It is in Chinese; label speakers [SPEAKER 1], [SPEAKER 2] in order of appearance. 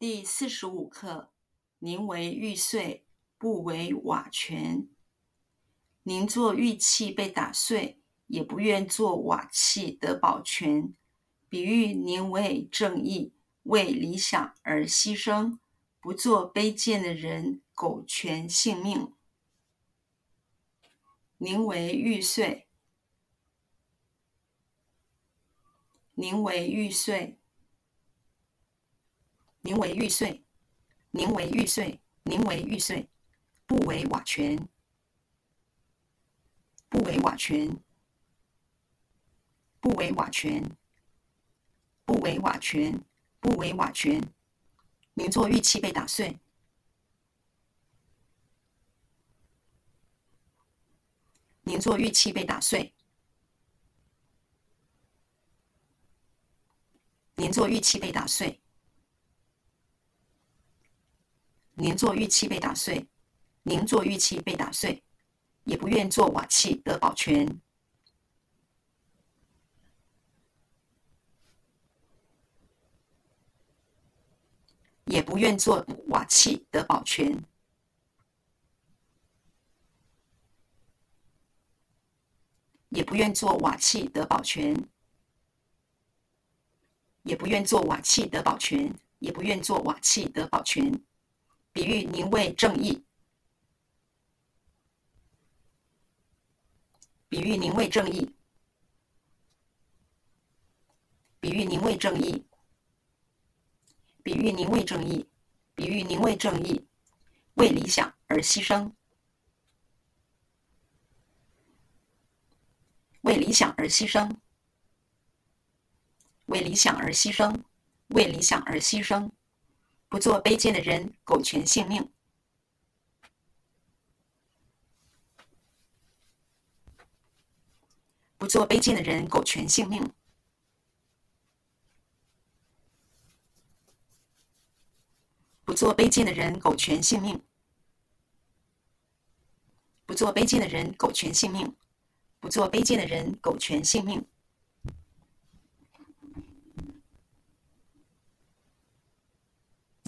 [SPEAKER 1] 第四十五课：宁为玉碎，不为瓦全。宁做玉器被打碎，也不愿做瓦器得保全。比喻宁为正义、为理想而牺牲，不做卑贱的人苟全性命。宁为玉碎，宁为玉碎。宁为玉碎，宁为玉碎，宁为玉碎，不为瓦全，不为瓦全，不为瓦全，不为瓦全，不为瓦全。宁做玉器被打碎，宁做玉器被打碎，宁做玉器被打碎。宁做玉器被打碎，宁做玉器被打碎，也不愿做瓦器得保全，也不愿做瓦器得保全，也不愿做瓦器得保全，也不愿做瓦器得保全，也不愿做瓦器得保全。比喻宁为正义，比喻宁为正义，比喻宁为正义，比喻宁为正义，比喻宁为正义，为理想而牺牲，为理想而牺牲，为理想而牺牲，为理想而牺牲。不做卑贱的人苟全性命，不做卑贱的人苟全性命，不做卑贱的人苟全性命，不做卑贱的人苟全性命，不做卑贱的人苟全性命。